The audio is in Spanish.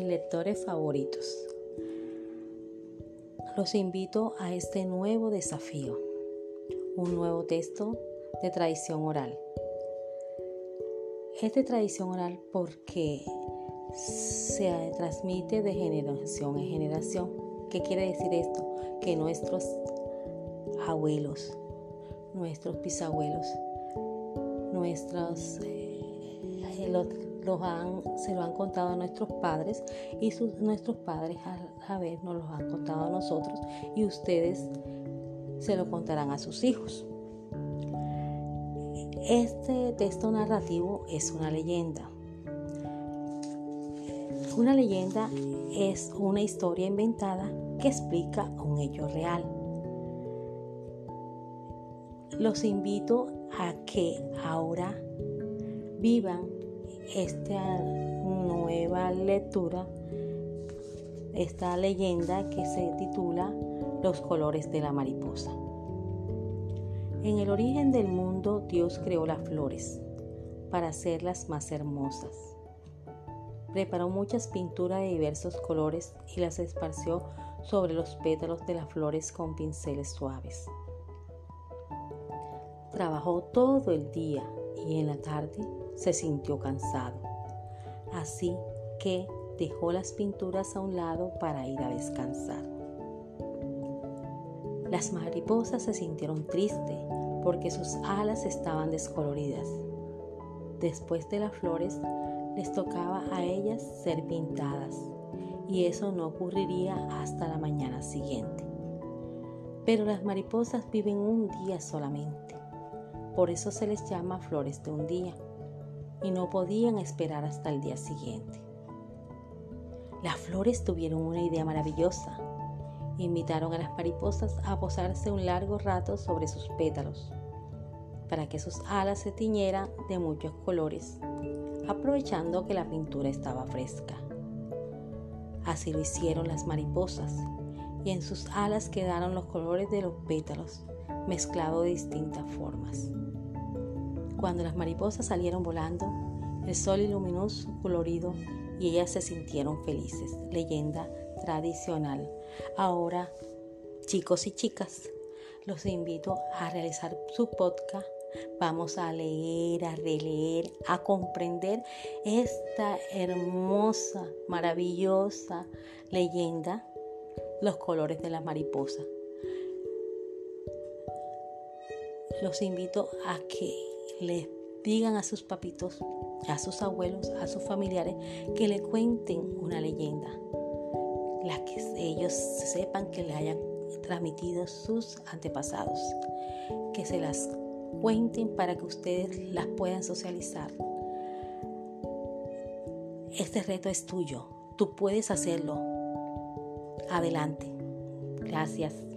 lectores favoritos. Los invito a este nuevo desafío, un nuevo texto de tradición oral. Es de tradición oral porque se transmite de generación en generación. ¿Qué quiere decir esto? Que nuestros abuelos, nuestros bisabuelos, nuestros eh, han, se lo han contado a nuestros padres y nuestros padres a, a vez nos los han contado a nosotros y ustedes se lo contarán a sus hijos. Este texto narrativo es una leyenda. Una leyenda es una historia inventada que explica un hecho real. Los invito a que ahora vivan esta nueva lectura, esta leyenda que se titula Los colores de la mariposa. En el origen del mundo Dios creó las flores para hacerlas más hermosas. Preparó muchas pinturas de diversos colores y las esparció sobre los pétalos de las flores con pinceles suaves. Trabajó todo el día y en la tarde se sintió cansado. Así que dejó las pinturas a un lado para ir a descansar. Las mariposas se sintieron tristes porque sus alas estaban descoloridas. Después de las flores, les tocaba a ellas ser pintadas y eso no ocurriría hasta la mañana siguiente. Pero las mariposas viven un día solamente, por eso se les llama flores de un día y no podían esperar hasta el día siguiente. Las flores tuvieron una idea maravillosa. Invitaron a las mariposas a posarse un largo rato sobre sus pétalos, para que sus alas se tiñeran de muchos colores, aprovechando que la pintura estaba fresca. Así lo hicieron las mariposas, y en sus alas quedaron los colores de los pétalos, mezclados de distintas formas. Cuando las mariposas salieron volando, el sol iluminó su colorido y ellas se sintieron felices. Leyenda tradicional. Ahora, chicos y chicas, los invito a realizar su podcast. Vamos a leer, a releer, a comprender esta hermosa, maravillosa leyenda, los colores de la mariposa. Los invito a que le digan a sus papitos, a sus abuelos, a sus familiares, que le cuenten una leyenda, la que ellos sepan que le hayan transmitido sus antepasados, que se las cuenten para que ustedes las puedan socializar. Este reto es tuyo, tú puedes hacerlo. Adelante. Gracias.